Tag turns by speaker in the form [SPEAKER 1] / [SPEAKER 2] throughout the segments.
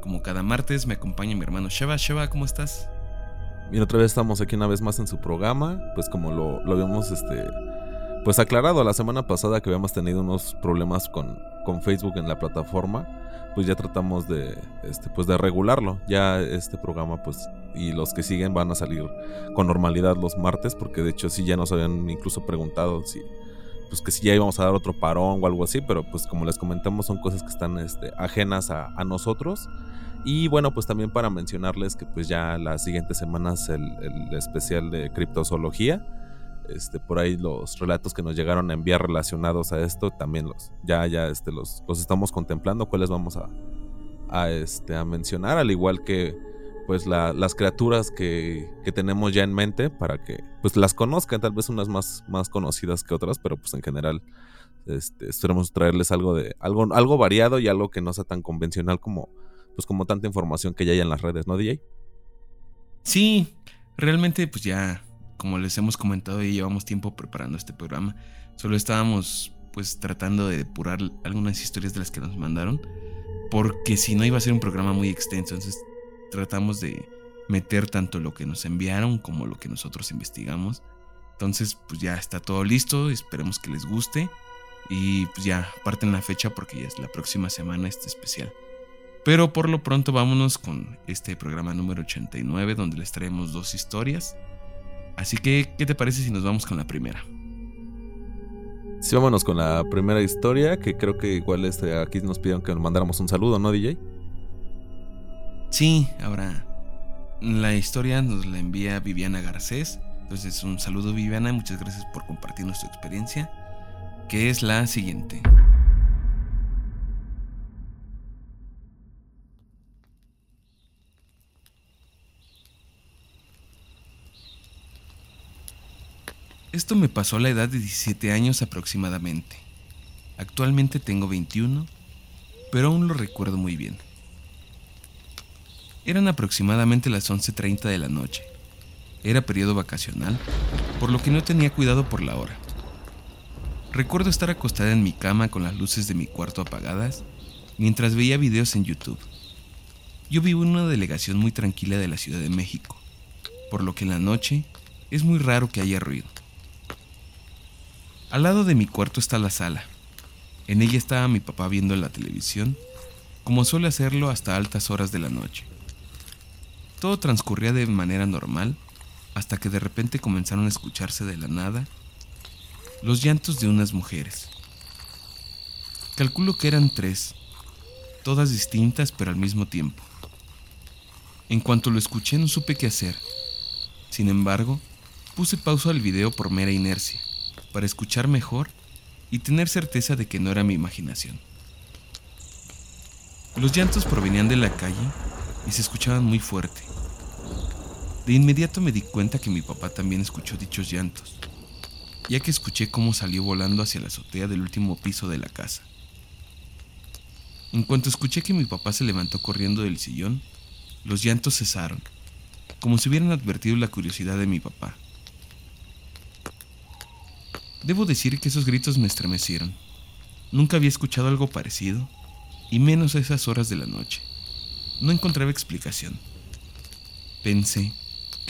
[SPEAKER 1] Como cada martes me acompaña mi hermano Sheva. Sheva, ¿cómo estás?
[SPEAKER 2] Bien, otra vez estamos aquí una vez más en su programa, pues como lo, lo habíamos este, pues aclarado la semana pasada que habíamos tenido unos problemas con, con Facebook en la plataforma, pues ya tratamos de, este, pues de regularlo. Ya este programa, pues, y los que siguen van a salir con normalidad los martes, porque de hecho sí ya nos habían incluso preguntado si, pues que si ya íbamos a dar otro parón o algo así, pero pues como les comentamos son cosas que están este, ajenas a, a nosotros. Y bueno, pues también para mencionarles que pues ya las siguientes semanas el, el especial de criptozoología, este, por ahí los relatos que nos llegaron a enviar relacionados a esto, también los, ya, ya este, los, los estamos contemplando, cuáles vamos a, a, este, a mencionar, al igual que pues la, las criaturas que, que, tenemos ya en mente para que pues las conozcan, tal vez unas más, más conocidas que otras, pero pues en general este, esperemos traerles algo de algo, algo variado y algo que no sea tan convencional como pues como tanta información que ya hay en las redes, ¿no, DJ?
[SPEAKER 1] Sí, realmente pues ya, como les hemos comentado, y llevamos tiempo preparando este programa. Solo estábamos pues tratando de depurar algunas historias de las que nos mandaron, porque si no iba a ser un programa muy extenso, entonces tratamos de meter tanto lo que nos enviaron como lo que nosotros investigamos. Entonces, pues ya está todo listo, esperemos que les guste y pues ya parten la fecha porque ya es la próxima semana este especial. Pero por lo pronto vámonos con este programa número 89 donde les traemos dos historias. Así que, ¿qué te parece si nos vamos con la primera?
[SPEAKER 2] Sí, vámonos con la primera historia, que creo que igual este, aquí nos pidieron que nos mandáramos un saludo, ¿no, DJ?
[SPEAKER 1] Sí, ahora la historia nos la envía Viviana Garcés. Entonces, un saludo Viviana, muchas gracias por compartirnos tu experiencia, que es la siguiente. Esto me pasó a la edad de 17 años aproximadamente. Actualmente tengo 21, pero aún lo recuerdo muy bien. Eran aproximadamente las 11.30 de la noche. Era periodo vacacional, por lo que no tenía cuidado por la hora. Recuerdo estar acostada en mi cama con las luces de mi cuarto apagadas mientras veía videos en YouTube. Yo vivo en una delegación muy tranquila de la Ciudad de México, por lo que en la noche es muy raro que haya ruido. Al lado de mi cuarto está la sala. En ella estaba mi papá viendo la televisión, como suele hacerlo hasta altas horas de la noche. Todo transcurría de manera normal hasta que de repente comenzaron a escucharse de la nada los llantos de unas mujeres. Calculo que eran tres, todas distintas pero al mismo tiempo. En cuanto lo escuché no supe qué hacer. Sin embargo, puse pausa al video por mera inercia para escuchar mejor y tener certeza de que no era mi imaginación. Los llantos provenían de la calle y se escuchaban muy fuerte. De inmediato me di cuenta que mi papá también escuchó dichos llantos, ya que escuché cómo salió volando hacia la azotea del último piso de la casa. En cuanto escuché que mi papá se levantó corriendo del sillón, los llantos cesaron, como si hubieran advertido la curiosidad de mi papá. Debo decir que esos gritos me estremecieron. Nunca había escuchado algo parecido, y menos a esas horas de la noche. No encontraba explicación. Pensé,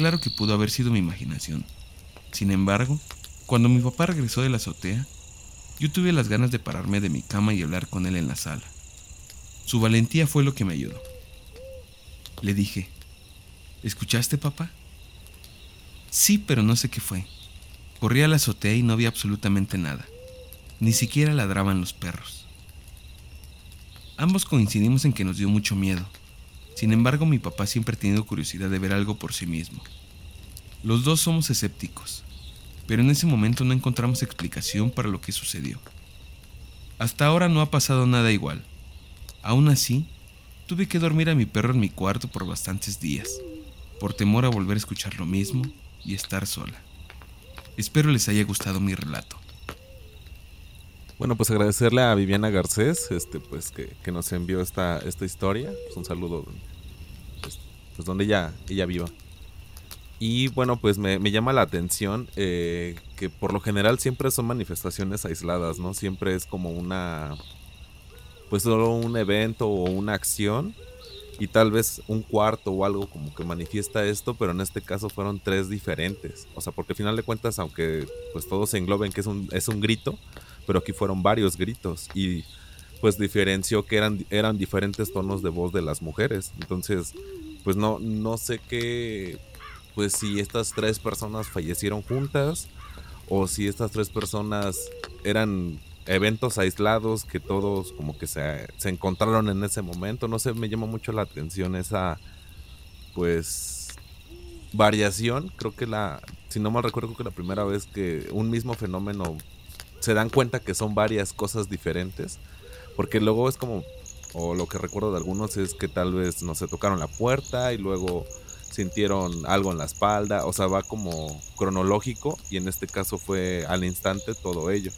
[SPEAKER 1] claro que pudo haber sido mi imaginación. Sin embargo, cuando mi papá regresó de la azotea, yo tuve las ganas de pararme de mi cama y hablar con él en la sala. Su valentía fue lo que me ayudó. Le dije, ¿escuchaste, papá? Sí, pero no sé qué fue. Corrí a la azotea y no había absolutamente nada. Ni siquiera ladraban los perros. Ambos coincidimos en que nos dio mucho miedo. Sin embargo, mi papá siempre ha tenido curiosidad de ver algo por sí mismo. Los dos somos escépticos, pero en ese momento no encontramos explicación para lo que sucedió. Hasta ahora no ha pasado nada igual. Aún así, tuve que dormir a mi perro en mi cuarto por bastantes días, por temor a volver a escuchar lo mismo y estar sola. Espero les haya gustado mi relato.
[SPEAKER 2] Bueno, pues agradecerle a Viviana Garcés, este, pues que, nos envió esta, esta historia. Pues un saludo, pues, pues donde ella, ella viva. Y bueno, pues me, me llama la atención eh, que por lo general siempre son manifestaciones aisladas, ¿no? Siempre es como una, pues solo un evento o una acción y tal vez un cuarto o algo como que manifiesta esto, pero en este caso fueron tres diferentes. O sea, porque al final de cuentas, aunque pues todos se engloben que es un, es un grito, pero aquí fueron varios gritos y pues diferenció que eran, eran diferentes tonos de voz de las mujeres. Entonces, pues no, no sé qué, pues si estas tres personas fallecieron juntas o si estas tres personas eran eventos aislados que todos como que se, se encontraron en ese momento. No sé, me llama mucho la atención esa, pues, variación. Creo que la, si no mal recuerdo, que la primera vez que un mismo fenómeno se dan cuenta que son varias cosas diferentes. Porque luego es como, o lo que recuerdo de algunos es que tal vez, no se tocaron la puerta y luego sintieron algo en la espalda. O sea, va como cronológico y en este caso fue al instante todo ello.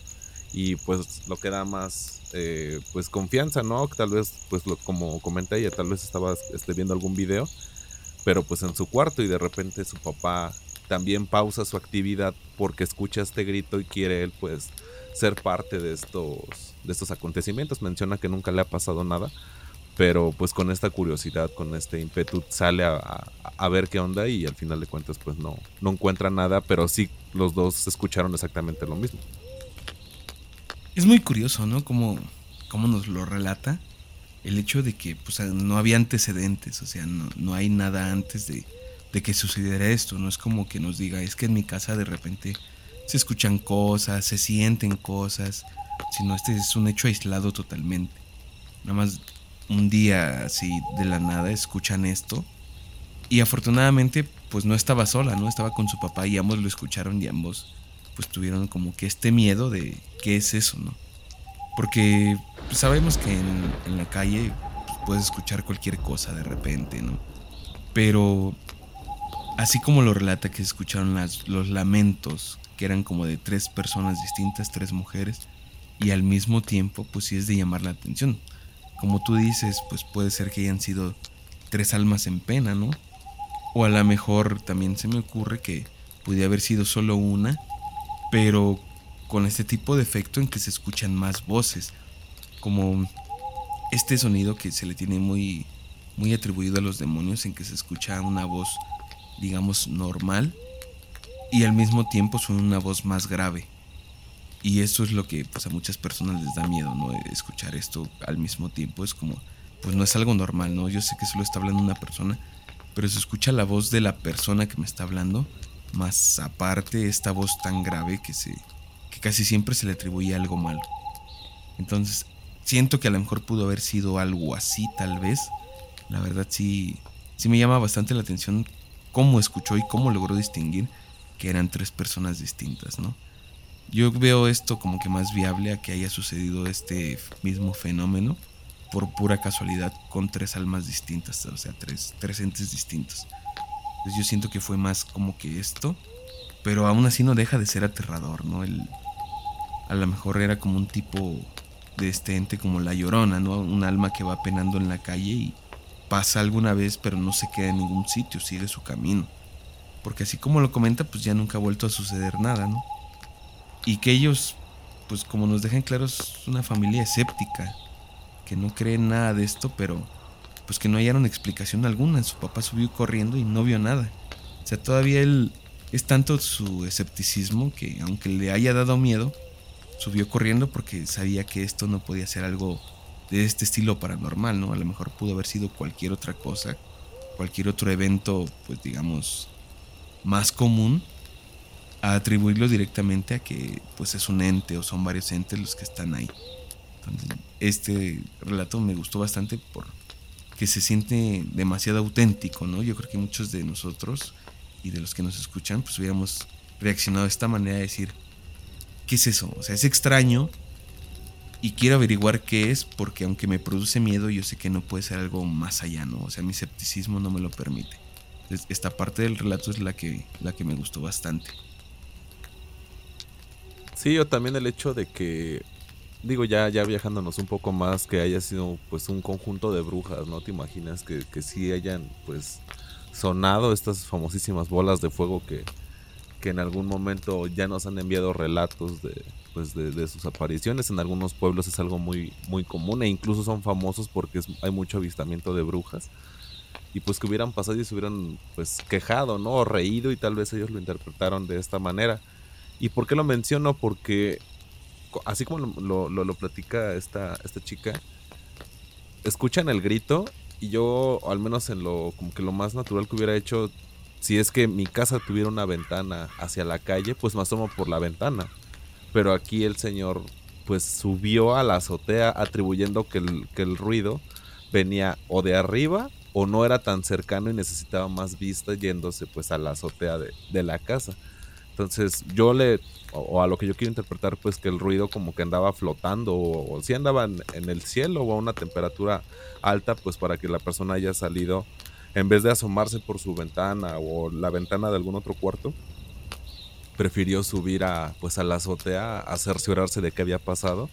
[SPEAKER 2] Y pues lo que da más, eh, pues confianza, ¿no? Tal vez, pues lo, como comenté ella, tal vez estaba este, viendo algún video, pero pues en su cuarto y de repente su papá también pausa su actividad porque escucha este grito y quiere él pues ser parte de estos, de estos acontecimientos. Menciona que nunca le ha pasado nada, pero pues con esta curiosidad, con este ímpetu sale a, a, ver qué onda y al final de cuentas pues no, no encuentra nada, pero sí los dos escucharon exactamente lo mismo.
[SPEAKER 1] Es muy curioso, ¿no? Como, nos lo relata el hecho de que pues, no había antecedentes, o sea, no, no hay nada antes de, de que sucediera esto, no es como que nos diga, es que en mi casa de repente se escuchan cosas, se sienten cosas, sino este es un hecho aislado totalmente. Nada más un día así de la nada escuchan esto y afortunadamente pues no estaba sola, no estaba con su papá y ambos lo escucharon y ambos pues tuvieron como que este miedo de qué es eso, ¿no? Porque pues, sabemos que en, la calle puedes escuchar cualquier cosa de repente, ¿no? Pero así como lo relata que se escucharon las, los lamentos que eran como de tres personas distintas, tres mujeres, y al mismo tiempo, pues sí es de llamar la atención. Como tú dices, pues puede ser que hayan sido tres almas en pena, ¿no? O a lo mejor también se me ocurre que pudiera haber sido solo una, pero con este tipo de efecto en que se escuchan más voces, como este sonido que se le tiene muy, muy atribuido a los demonios, en que se escucha una voz, digamos, normal, y al mismo tiempo suena una voz más grave. Y eso es lo que pues, a muchas personas les da miedo, ¿no? Escuchar esto al mismo tiempo es como, pues no es algo normal, ¿no? Yo sé que solo está hablando una persona, pero se escucha la voz de la persona que me está hablando, más aparte esta voz tan grave que, se, que casi siempre se le atribuye algo malo. Entonces, siento que a lo mejor pudo haber sido algo así, tal vez. La verdad sí, sí me llama bastante la atención cómo escuchó y cómo logró distinguir que eran tres personas distintas, ¿no? Yo veo esto como que más viable a que haya sucedido este mismo fenómeno por pura casualidad con tres almas distintas, o sea, tres, tres entes distintos. Entonces yo siento que fue más como que esto, pero aún así no deja de ser aterrador, ¿no? El, a lo mejor era como un tipo de este ente como la llorona, ¿no? Un alma que va penando en la calle y pasa alguna vez, pero no se queda en ningún sitio, sigue su camino. Porque así como lo comenta, pues ya nunca ha vuelto a suceder nada, ¿no? Y que ellos, pues como nos dejan claro, es una familia escéptica, que no cree nada de esto, pero pues que no hallaron explicación alguna. Su papá subió corriendo y no vio nada. O sea, todavía él es tanto su escepticismo que aunque le haya dado miedo, subió corriendo porque sabía que esto no podía ser algo de este estilo paranormal, ¿no? A lo mejor pudo haber sido cualquier otra cosa, cualquier otro evento, pues digamos, más común a atribuirlo directamente a que pues es un ente o son varios entes los que están ahí. Este relato me gustó bastante por que se siente demasiado auténtico, ¿no? Yo creo que muchos de nosotros y de los que nos escuchan pues hubiéramos reaccionado de esta manera a decir, ¿qué es eso? O sea, es extraño, y quiero averiguar qué es porque aunque me produce miedo yo sé que no puede ser algo más allá, ¿no? O sea, mi escepticismo no me lo permite. Esta parte del relato es la que, la que me gustó bastante.
[SPEAKER 2] Sí, o también el hecho de que, digo, ya, ya viajándonos un poco más, que haya sido pues un conjunto de brujas, ¿no? ¿Te imaginas que, que sí hayan pues sonado estas famosísimas bolas de fuego que, que en algún momento ya nos han enviado relatos de, pues de, sus apariciones. En algunos pueblos es algo muy, muy común e incluso son famosos porque hay mucho avistamiento de brujas. Y pues que hubieran pasado y se hubieran pues quejado, ¿no? O reído y tal vez ellos lo interpretaron de esta manera. ¿Y por qué lo menciono? Porque así como lo, lo, lo platica esta, esta chica, escuchan el grito y yo, al menos en lo, como que lo más natural que hubiera hecho, si es que mi casa tuviera una ventana hacia la calle, pues me asomo por la ventana. Pero aquí el señor pues subió a la azotea atribuyendo que el, que el ruido venía o de arriba o no era tan cercano y necesitaba más vista yéndose pues a la azotea de, de la casa. Entonces yo le, o, a lo que yo quiero interpretar pues que el ruido como que andaba flotando o, si andaba en, el cielo o a una temperatura alta pues para que la persona haya salido en vez de asomarse por su ventana o la ventana de algún otro cuarto, prefirió subir a, pues a la azotea a cerciorarse de qué había pasado.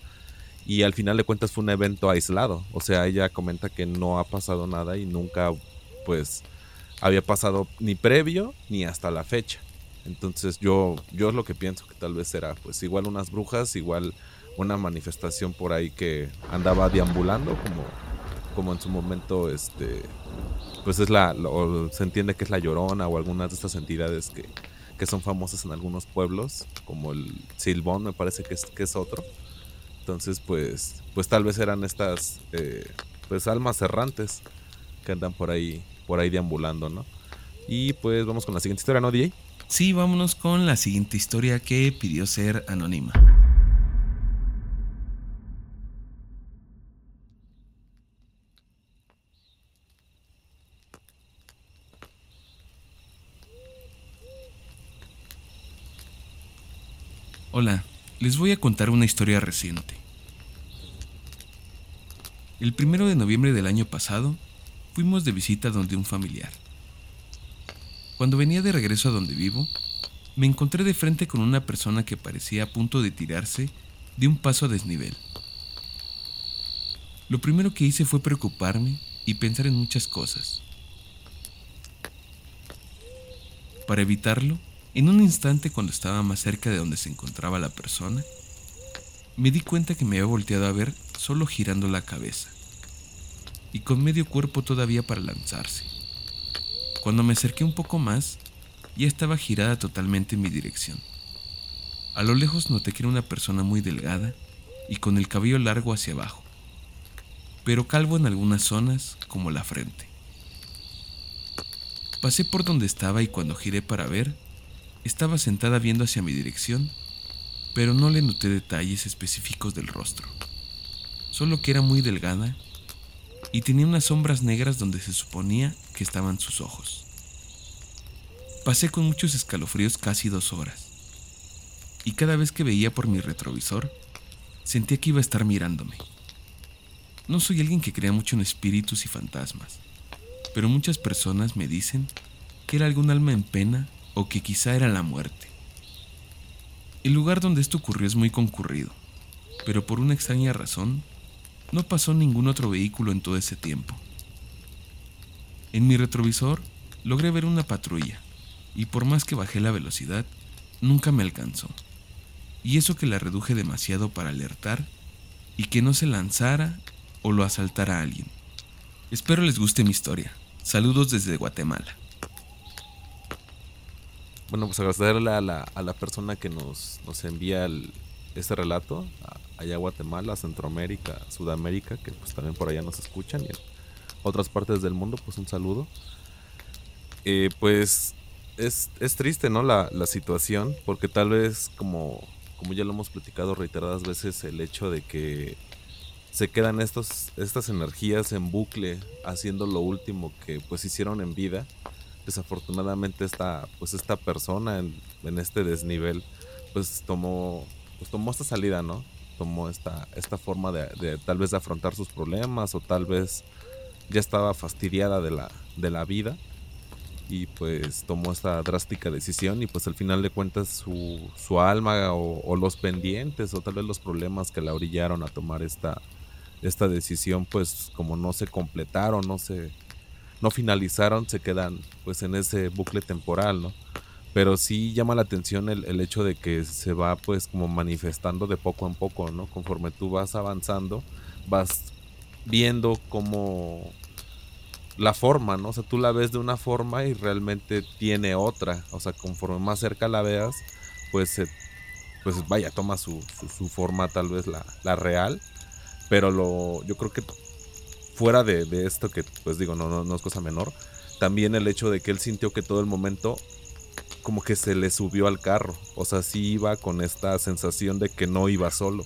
[SPEAKER 2] Y al final de cuentas fue un evento aislado. O sea, ella comenta que no ha pasado nada y nunca, pues, había pasado ni previo ni hasta la fecha. Entonces yo, yo es lo que pienso que tal vez será, pues, igual unas brujas, igual una manifestación por ahí que andaba deambulando, como, como en su momento, este, pues es la, se entiende que es la Llorona o algunas de estas entidades que, que son famosas en algunos pueblos, como el Silbón me parece que es, que es otro. Entonces, pues, pues tal vez eran estas, eh, pues almas errantes que andan por ahí, por ahí deambulando, ¿no? Y pues vamos con la siguiente historia, ¿no, DJ?
[SPEAKER 1] Sí, vámonos con la siguiente historia que pidió ser anónima. Hola, les voy a contar una historia reciente. El primero de noviembre del año pasado, fuimos de visita donde un familiar. Cuando venía de regreso a donde vivo, me encontré de frente con una persona que parecía a punto de tirarse de un paso a desnivel. Lo primero que hice fue preocuparme y pensar en muchas cosas. Para evitarlo, en un instante, cuando estaba más cerca de donde se encontraba la persona, me di cuenta que me había volteado a ver solo girando la cabeza y con medio cuerpo todavía para lanzarse. Cuando me acerqué un poco más, ya estaba girada totalmente en mi dirección. A lo lejos noté que era una persona muy delgada y con el cabello largo hacia abajo, pero calvo en algunas zonas como la frente. Pasé por donde estaba y cuando giré para ver, estaba sentada viendo hacia mi dirección, pero no le noté detalles específicos del rostro, solo que era muy delgada y tenía unas sombras negras donde se suponía que estaban sus ojos. Pasé con muchos escalofríos casi dos horas, y cada vez que veía por mi retrovisor, sentía que iba a estar mirándome. No soy alguien que crea mucho en espíritus y fantasmas, pero muchas personas me dicen que era algún alma en pena o que quizá era la muerte. El lugar donde esto ocurrió es muy concurrido, pero por una extraña razón, no pasó ningún otro vehículo en todo ese tiempo. En mi retrovisor logré ver una patrulla, y por más que bajé la velocidad, nunca me alcanzó. Y eso que la reduje demasiado para alertar y que no se lanzara o lo asaltara a alguien. Espero les guste mi historia. Saludos desde Guatemala.
[SPEAKER 2] Bueno, pues agradecerle a la, a la persona que nos, nos envía este relato, allá a Guatemala, Centroamérica, Sudamérica, que pues también por allá nos escuchan y en otras partes del mundo, pues un saludo. Eh, pues es, es, triste, ¿no? La, la, situación, porque tal vez como, como ya lo hemos platicado reiteradas veces, el hecho de que se quedan estos, estas energías en bucle haciendo lo último que pues hicieron en vida desafortunadamente esta, pues esta persona en, este desnivel, pues tomó, pues tomó esta salida, ¿no? tomó esta, esta forma de, tal vez de afrontar sus problemas o tal vez ya estaba fastidiada de la, de la vida y pues tomó esta drástica decisión y pues al final de cuentas su, su alma o, los pendientes o tal vez los problemas que la orillaron a tomar esta, esta decisión pues como no se completaron, no se no finalizaron, se quedan pues en ese bucle temporal, ¿no? Pero sí llama la atención el, el hecho de que se va pues como manifestando de poco en poco, ¿no? Conforme tú vas avanzando, vas viendo cómo la forma, ¿no? O sea, tú la ves de una forma y realmente tiene otra. O sea, conforme más cerca la veas, pues, pues vaya, toma su, su, forma tal vez la, la, real. Pero lo, yo creo que fuera de, de esto, que pues digo, no, no, no, es cosa menor, también el hecho de que él sintió que todo el momento como que se le subió al carro. O sea, sí iba con esta sensación de que no iba solo.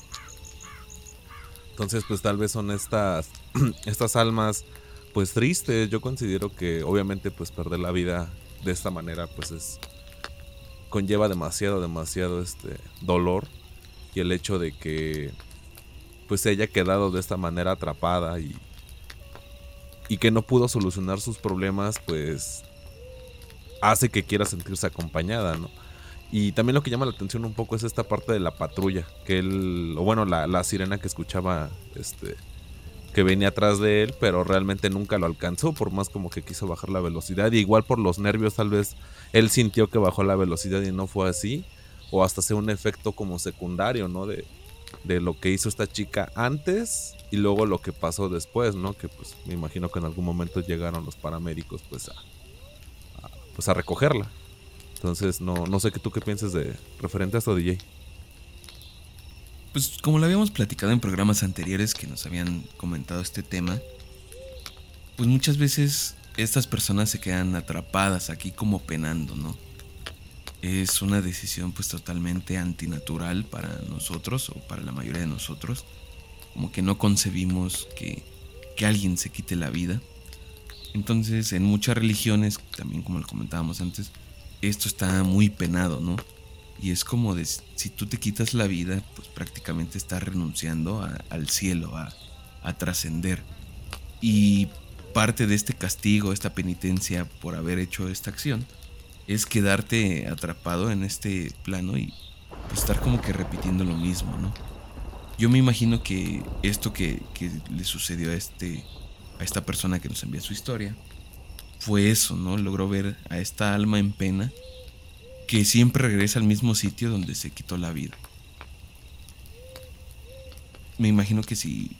[SPEAKER 2] Entonces, pues tal vez son estas, estas almas pues triste. Yo considero que obviamente pues perder la vida de esta manera pues es conlleva demasiado, demasiado este dolor y el hecho de que pues se haya quedado de esta manera atrapada y y que no pudo solucionar sus problemas pues hace que quiera sentirse acompañada, ¿no? Y también lo que llama la atención un poco es esta parte de la patrulla, que él, o bueno, la, la sirena que escuchaba este, que venía atrás de él, pero realmente nunca lo alcanzó, por más como que quiso bajar la velocidad. Igual por los nervios, tal vez él sintió que bajó la velocidad y no fue así, o hasta sea un efecto como secundario, ¿no? De, de lo que hizo esta chica antes y luego lo que pasó después, ¿no? Que pues me imagino que en algún momento llegaron los paramédicos pues a, pues a recogerla. Entonces no, no sé qué tú qué piensas de referente a esto DJ
[SPEAKER 1] pues como lo habíamos platicado en programas anteriores que nos habían comentado este tema, pues muchas veces estas personas se quedan atrapadas aquí como penando, ¿no? Es una decisión pues totalmente antinatural para nosotros o para la mayoría de nosotros. Como que no concebimos que, que alguien se quite la vida. Entonces en muchas religiones, también como lo comentábamos antes, esto está muy penado, ¿no? Y es como de, si tú te quitas la vida, pues prácticamente estás renunciando al cielo, a, a trascender. Y parte de este castigo, esta penitencia por haber hecho esta acción, es quedarte atrapado en este plano y estar como que repitiendo lo mismo, ¿no? Yo me imagino que esto que, le sucedió a, este, a esta persona que nos envía su historia fue eso, ¿no? Logró ver a esta alma en pena que siempre regresa al mismo sitio donde se quitó la vida. Me imagino que si,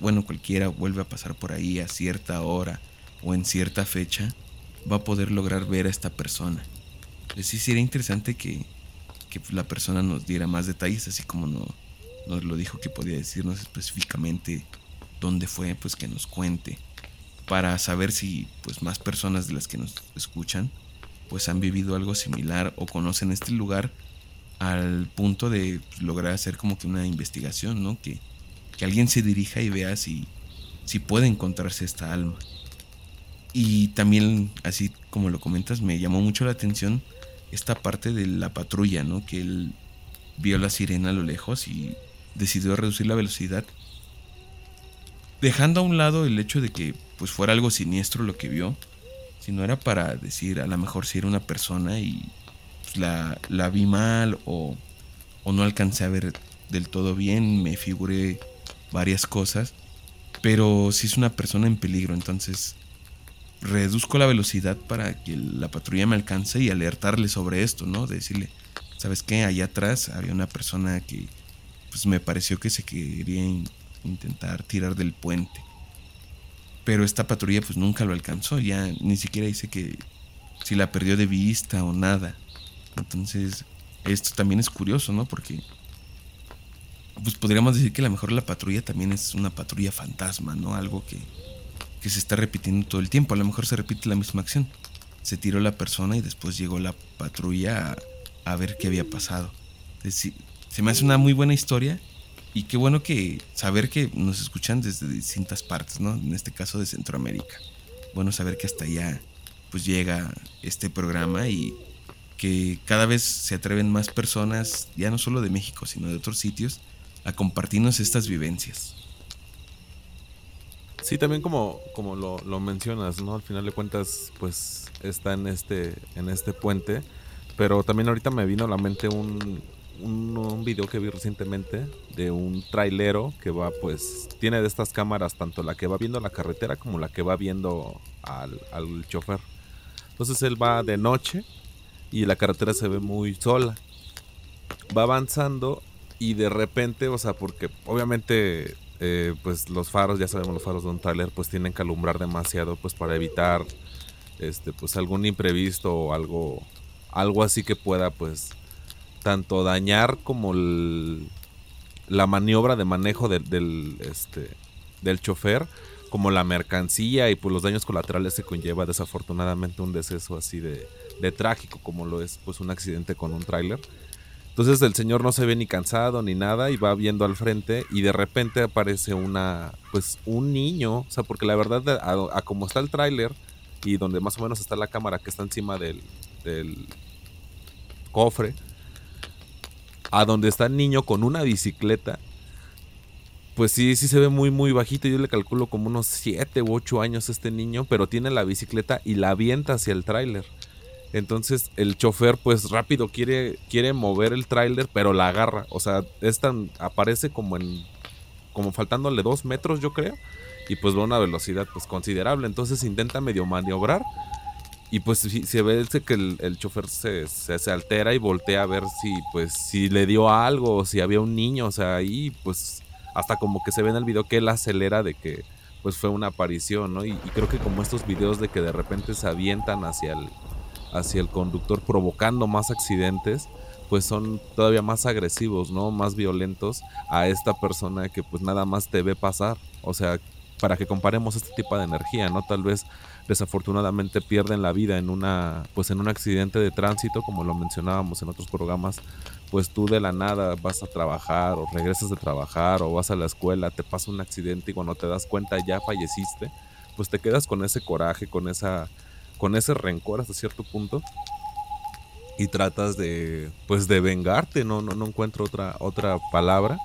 [SPEAKER 1] bueno, cualquiera vuelve a pasar por ahí a cierta hora o en cierta fecha, va a poder lograr ver a esta persona. Les sí sería interesante que, que la persona nos diera más detalles, así como no, nos lo dijo que podía decirnos específicamente dónde fue, pues que nos cuente, para saber si pues más personas de las que nos escuchan pues han vivido algo similar o conocen este lugar al punto de lograr hacer como que una investigación, ¿no? Que, que alguien se dirija y vea si, si puede encontrarse esta alma. Y también, así como lo comentas, me llamó mucho la atención esta parte de la patrulla, ¿no? Que él vio la sirena a lo lejos y decidió reducir la velocidad. Dejando a un lado el hecho de que pues fuera algo siniestro lo que vio, si no era para decir, a lo mejor si era una persona y pues, la, la, vi mal o, o no alcancé a ver del todo bien, me figuré varias cosas, pero si es una persona en peligro, entonces reduzco la velocidad para que la patrulla me alcance y alertarle sobre esto, ¿no? decirle, ¿sabes qué? Allá atrás había una persona que pues me pareció que se quería intentar tirar del puente. Pero esta patrulla pues nunca lo alcanzó, ya ni siquiera dice que si la perdió de vista o nada. Entonces, esto también es curioso, ¿no? Porque pues podríamos decir que a lo mejor la patrulla también es una patrulla fantasma, ¿no? Algo que, que se está repitiendo todo el tiempo. A lo mejor se repite la misma acción. Se tiró la persona y después llegó la patrulla a, a ver qué había pasado. Se me hace una muy buena historia y qué bueno que saber que nos escuchan desde distintas partes, ¿no? En este caso de Centroamérica. Bueno saber que hasta allá pues llega este programa y que cada vez se atreven más personas, ya no solo de México, sino de otros sitios, a compartirnos estas vivencias.
[SPEAKER 2] Sí, también como, como lo, mencionas, ¿no? Al final de cuentas, pues está en este, en este puente. Pero también ahorita me vino a la mente un, un, video que vi recientemente de un trailero que va, pues, tiene de estas cámaras, tanto la que va viendo la carretera como la que va viendo al, al chofer. Entonces él va de noche y la carretera se ve muy sola. Va avanzando y de repente, o sea, porque obviamente eh, pues los faros, ya sabemos los faros de un trailer, pues tienen que alumbrar demasiado pues para evitar este pues algún imprevisto o algo algo así que pueda pues tanto dañar como la maniobra de manejo del, este, del chofer como la mercancía y pues los daños colaterales que conlleva desafortunadamente un deceso así de, de trágico como lo es pues un accidente con un tráiler. Entonces el señor no se ve ni cansado ni nada y va viendo al frente y de repente aparece una, pues un niño, o sea, porque la verdad a, como está el tráiler y donde más o menos está la cámara que está encima del, del cofre, a donde está el niño con una bicicleta, pues sí, sí se ve muy, muy bajito. Yo le calculo como unos 7 u 8 años este niño, pero tiene la bicicleta y la avienta hacia el tráiler. Entonces el chofer pues rápido quiere, quiere mover el tráiler, pero la agarra. O sea, es tan, aparece como en, como faltándole dos metros yo creo. Y pues va a una velocidad pues considerable. Entonces intenta medio maniobrar. Y pues se ve que el, chofer se, se, altera y voltea a ver si pues si le dio algo o si había un niño. O sea, ahí pues hasta como que se ve en el video que él acelera de que pues fue una aparición, ¿no? y creo que como estos videos de que de repente se avientan hacia el, hacia el conductor provocando más accidentes, pues son todavía más agresivos, ¿no? Más violentos a esta persona que pues nada más te ve pasar. O sea, para que comparemos este tipo de energía, ¿no? Tal vez desafortunadamente pierden la vida en una pues en un accidente de tránsito, como lo mencionábamos en otros programas, pues tú de la nada vas a trabajar o regresas de trabajar o vas a la escuela, te pasa un accidente y cuando te das cuenta ya falleciste, pues te quedas con ese coraje, con esa con ese rencor hasta cierto punto. Y tratas de pues de vengarte, no no, no encuentro otra otra palabra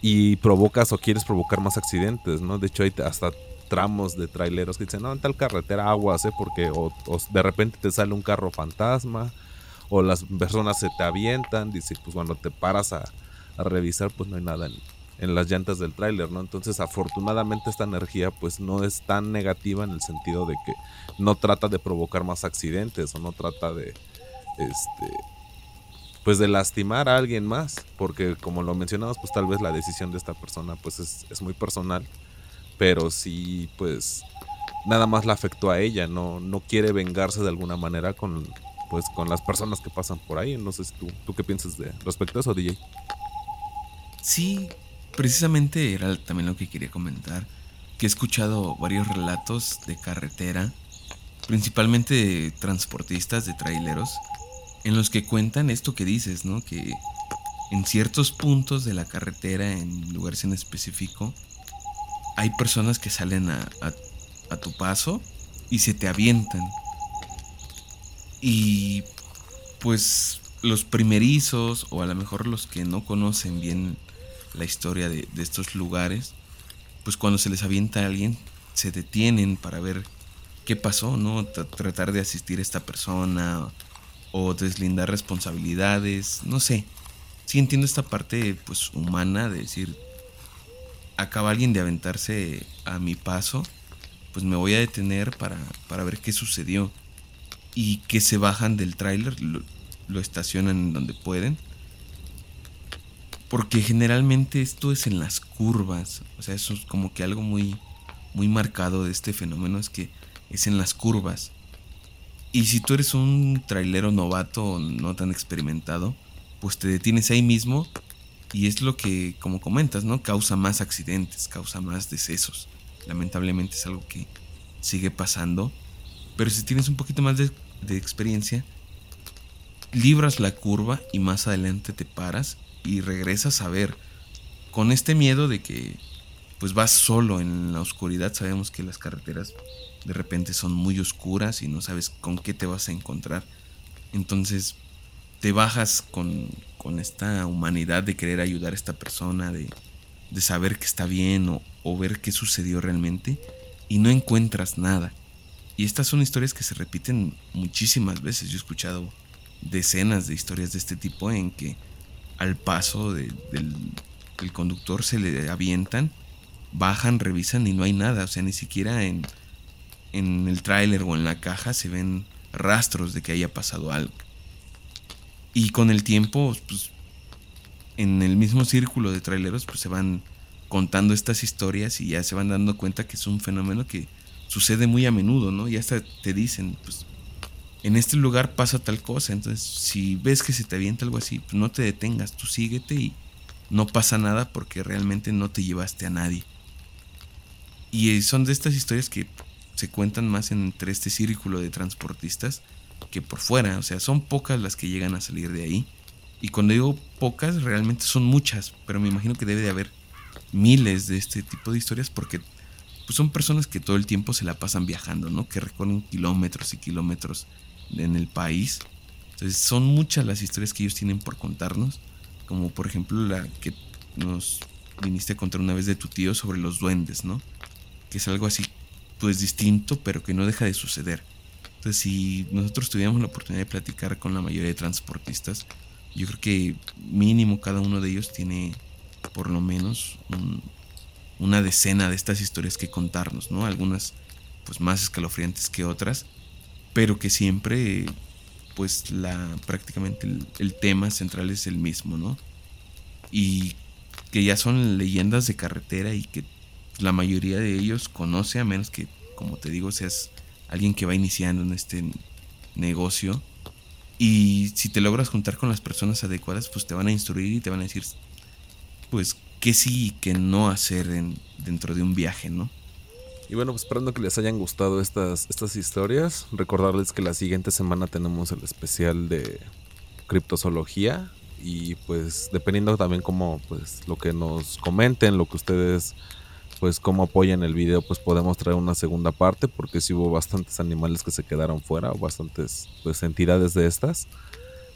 [SPEAKER 2] y provocas o quieres provocar más accidentes, ¿no? De hecho hay hasta tramos de traileros que dicen, no, en tal carretera aguas, ¿eh? Porque o, de repente te sale un carro fantasma o las personas se te avientan, dice, pues cuando te paras a, revisar, pues no hay nada en, en las llantas del tráiler, ¿no? Entonces, afortunadamente esta energía pues no es tan negativa en el sentido de que no trata de provocar más accidentes o no trata de este pues de lastimar a alguien más, porque como lo mencionamos, pues tal vez la decisión de esta persona pues es, es muy personal, pero sí pues nada más la afectó a ella, no no quiere vengarse de alguna manera con pues con las personas que pasan por ahí, no sé tú tú qué piensas de respecto a eso, DJ.
[SPEAKER 1] Sí, precisamente era también lo que quería comentar, que he escuchado varios relatos de carretera, principalmente de transportistas, de traileros, en los que cuentan esto que dices, ¿no? Que en ciertos puntos de la carretera, en lugares en específico, hay personas que salen a, a tu paso y se te avientan. Y pues los primerizos o a lo mejor los que no conocen bien la historia de, estos lugares, pues cuando se les avienta a alguien, se detienen para ver qué pasó, ¿no? tratar de asistir a esta persona o deslindar responsabilidades, no sé. Sí entiendo esta parte pues humana de decir, acaba alguien de aventarse a mi paso, pues me voy a detener para, para ver qué sucedió. Y que se bajan del tráiler, lo, lo estacionan donde pueden porque generalmente esto es en las curvas. O sea, eso es como que algo muy, muy marcado de este fenómeno es que es en las curvas. Y si tú eres un trailero novato no tan experimentado, pues te detienes ahí mismo y es lo que, como comentas, ¿no? Causa más accidentes, causa más decesos. Lamentablemente es algo que sigue pasando. Pero si tienes un poquito más de, experiencia, libras la curva y más adelante te paras y regresas a ver con este miedo de que pues vas solo en la oscuridad. Sabemos que las carreteras de repente son muy oscuras y no sabes con qué te vas a encontrar. Entonces te bajas con, con esta humanidad de querer ayudar a esta persona, de, de saber que está bien o, o ver qué sucedió realmente y no encuentras nada. Y estas son historias que se repiten muchísimas veces. Yo he escuchado decenas de historias de este tipo en que al paso del, del conductor se le avientan, bajan, revisan y no hay nada. O sea, ni siquiera en, en el tráiler o en la caja se ven rastros de que haya pasado algo. Y con el tiempo, pues, en el mismo círculo de traileros, pues se van contando estas historias y ya se van dando cuenta que es un fenómeno que sucede muy a menudo, ¿no? Y hasta te dicen, pues, en este lugar pasa tal cosa, entonces si ves que se te avienta algo así, pues no te detengas, tú síguete y no pasa nada porque realmente no te llevaste a nadie. Y son de estas historias que se cuentan más entre este círculo de transportistas que por fuera, o sea, son pocas las que llegan a salir de ahí. Y cuando digo pocas, realmente son muchas, pero me imagino que debe de haber miles de este tipo de historias porque pues son personas que todo el tiempo se la pasan viajando, ¿no? Que recorren kilómetros y kilómetros en el país. Entonces son muchas las historias que ellos tienen por contarnos, como por ejemplo la que nos viniste a contar una vez de tu tío sobre los duendes, ¿no? Que es algo así, pues distinto, pero que no deja de suceder. Entonces si nosotros tuviéramos la oportunidad de platicar con la mayoría de transportistas, yo creo que mínimo cada uno de ellos tiene por lo menos una decena de estas historias que contarnos, ¿no? Algunas pues más escalofriantes que otras, pero que siempre pues la prácticamente el, tema central es el mismo, ¿no? Y que ya son leyendas de carretera y que la mayoría de ellos conoce a menos que como te digo seas alguien que va iniciando en este negocio y si te logras juntar con las personas adecuadas pues te van a instruir y te van a decir pues qué sí y qué no hacer dentro de un viaje, ¿no?
[SPEAKER 2] Y bueno, pues esperando que les hayan gustado estas, estas historias, recordarles que la siguiente semana tenemos el especial de criptozoología y pues dependiendo también como pues lo que nos comenten, lo que ustedes pues cómo apoyan el video, pues podemos traer una segunda parte porque si hubo bastantes animales que se quedaron fuera bastantes pues entidades de estas.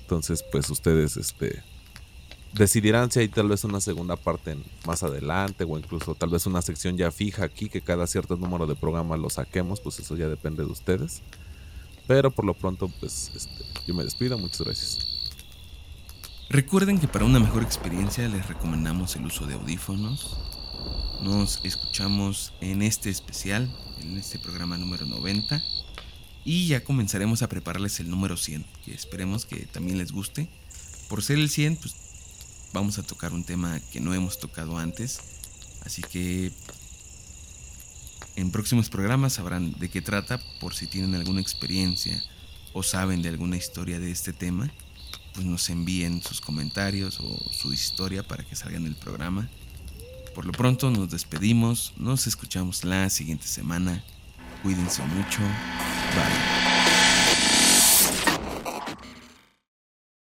[SPEAKER 2] Entonces, pues ustedes este decidirán si hay tal vez una segunda parte más adelante o incluso tal vez una sección ya fija aquí que cada cierto número de programas lo saquemos, pues eso ya depende de ustedes. Pero por lo pronto, pues este, yo me despido, muchas gracias.
[SPEAKER 1] Recuerden que para una mejor experiencia les recomendamos el uso de audífonos. Nos escuchamos en este especial, en este programa número 90. Y ya comenzaremos a prepararles el número 100, que esperemos que también les guste. Por ser el 100, pues vamos a tocar un tema que no hemos tocado antes. Así que en próximos programas sabrán de qué trata por si tienen alguna experiencia o saben de alguna historia de este tema, pues nos envíen sus comentarios o su historia para que salgan el programa. Por lo pronto nos despedimos, nos escuchamos la siguiente semana. Cuídense mucho. Bye.